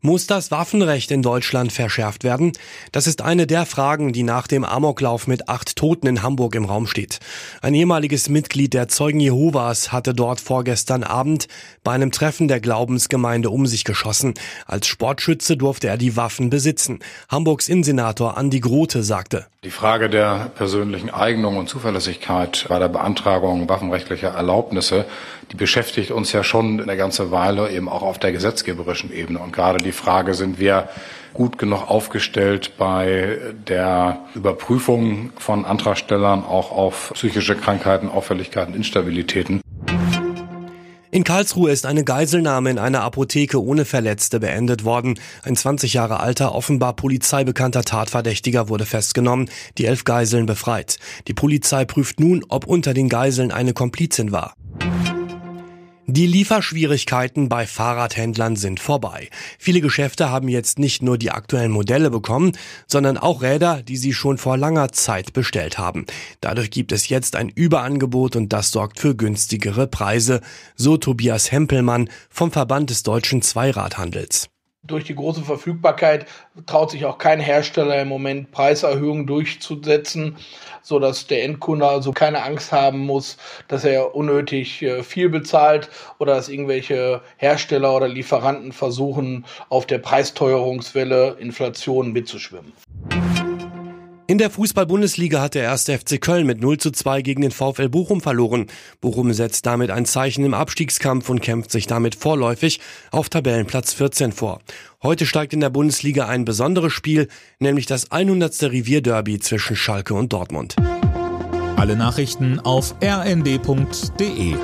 Muss das Waffenrecht in Deutschland verschärft werden? Das ist eine der Fragen, die nach dem Amoklauf mit acht Toten in Hamburg im Raum steht. Ein ehemaliges Mitglied der Zeugen Jehovas hatte dort vorgestern Abend bei einem Treffen der Glaubensgemeinde um sich geschossen. Als Sportschütze durfte er die Waffen besitzen. Hamburgs Innensenator Andi Grote sagte. Die Frage der persönlichen Eignung und Zuverlässigkeit bei der Beantragung waffenrechtlicher Erlaubnisse, die beschäftigt uns ja schon eine ganze Weile eben auch auf der gesetzgeberischen Ebene. Und gerade die Frage, sind wir gut genug aufgestellt bei der Überprüfung von Antragstellern auch auf psychische Krankheiten, Auffälligkeiten, Instabilitäten. In Karlsruhe ist eine Geiselnahme in einer Apotheke ohne Verletzte beendet worden. Ein 20 Jahre alter, offenbar polizeibekannter Tatverdächtiger wurde festgenommen, die elf Geiseln befreit. Die Polizei prüft nun, ob unter den Geiseln eine Komplizin war. Die Lieferschwierigkeiten bei Fahrradhändlern sind vorbei. Viele Geschäfte haben jetzt nicht nur die aktuellen Modelle bekommen, sondern auch Räder, die sie schon vor langer Zeit bestellt haben. Dadurch gibt es jetzt ein Überangebot und das sorgt für günstigere Preise, so Tobias Hempelmann vom Verband des deutschen Zweiradhandels. Durch die große Verfügbarkeit traut sich auch kein Hersteller im Moment Preiserhöhungen durchzusetzen, so dass der Endkunde also keine Angst haben muss, dass er unnötig äh, viel bezahlt oder dass irgendwelche Hersteller oder Lieferanten versuchen, auf der Preisteuerungswelle Inflation mitzuschwimmen. In der Fußball-Bundesliga hat der erste FC Köln mit 0 zu 2 gegen den VfL Bochum verloren. Bochum setzt damit ein Zeichen im Abstiegskampf und kämpft sich damit vorläufig auf Tabellenplatz 14 vor. Heute steigt in der Bundesliga ein besonderes Spiel, nämlich das 100. Revierderby zwischen Schalke und Dortmund. Alle Nachrichten auf rnd.de